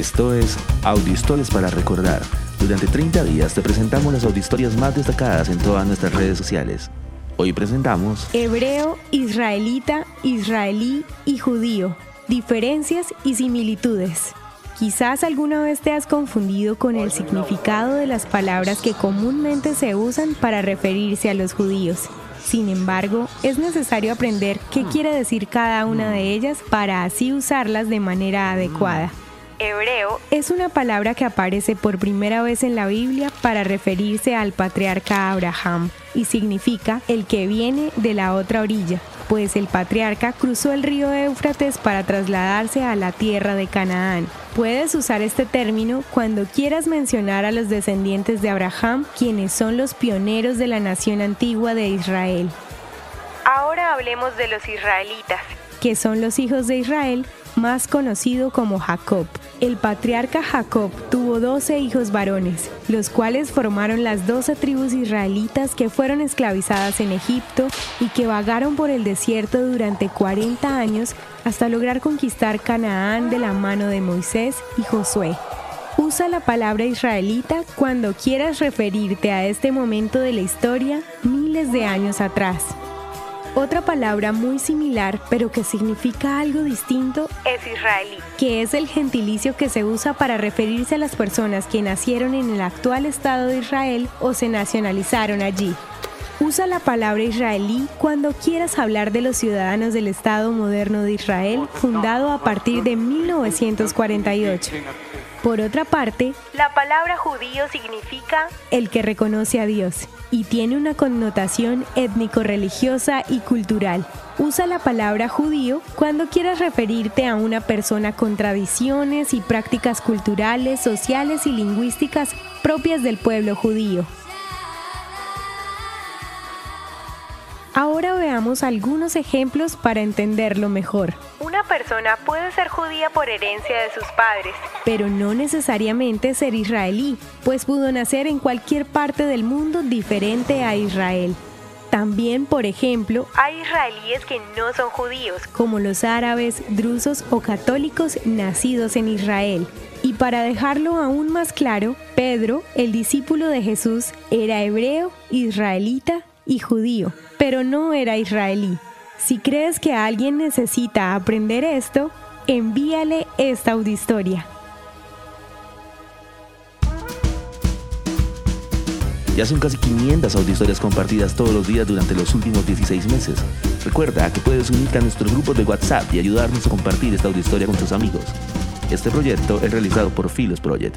Esto es Audiohistorias para Recordar. Durante 30 días te presentamos las audiohistorias más destacadas en todas nuestras redes sociales. Hoy presentamos Hebreo, israelita, israelí y judío. Diferencias y similitudes. Quizás alguna vez te has confundido con el significado de las palabras que comúnmente se usan para referirse a los judíos. Sin embargo, es necesario aprender qué quiere decir cada una de ellas para así usarlas de manera adecuada. Hebreo es una palabra que aparece por primera vez en la Biblia para referirse al patriarca Abraham y significa el que viene de la otra orilla, pues el patriarca cruzó el río Éufrates para trasladarse a la tierra de Canaán. Puedes usar este término cuando quieras mencionar a los descendientes de Abraham, quienes son los pioneros de la nación antigua de Israel. Ahora hablemos de los israelitas, que son los hijos de Israel más conocido como Jacob. El patriarca Jacob tuvo 12 hijos varones, los cuales formaron las 12 tribus israelitas que fueron esclavizadas en Egipto y que vagaron por el desierto durante 40 años hasta lograr conquistar Canaán de la mano de Moisés y Josué. Usa la palabra israelita cuando quieras referirte a este momento de la historia miles de años atrás. Otra palabra muy similar, pero que significa algo distinto, es israelí, que es el gentilicio que se usa para referirse a las personas que nacieron en el actual Estado de Israel o se nacionalizaron allí. Usa la palabra israelí cuando quieras hablar de los ciudadanos del Estado moderno de Israel, fundado a partir de 1948. Por otra parte, la palabra judío significa el que reconoce a Dios y tiene una connotación étnico-religiosa y cultural. Usa la palabra judío cuando quieras referirte a una persona con tradiciones y prácticas culturales, sociales y lingüísticas propias del pueblo judío. Ahora veamos algunos ejemplos para entenderlo mejor. Una persona puede ser judía por herencia de sus padres, pero no necesariamente ser israelí, pues pudo nacer en cualquier parte del mundo diferente a Israel. También, por ejemplo, hay israelíes que no son judíos, como los árabes, drusos o católicos nacidos en Israel. Y para dejarlo aún más claro, Pedro, el discípulo de Jesús, era hebreo, israelita y judío, pero no era israelí. Si crees que alguien necesita aprender esto, envíale esta audiohistoria. Ya son casi 500 audiohistorias compartidas todos los días durante los últimos 16 meses. Recuerda que puedes unirte a nuestro grupo de WhatsApp y ayudarnos a compartir esta audiohistoria con tus amigos. Este proyecto es realizado por Philos Project.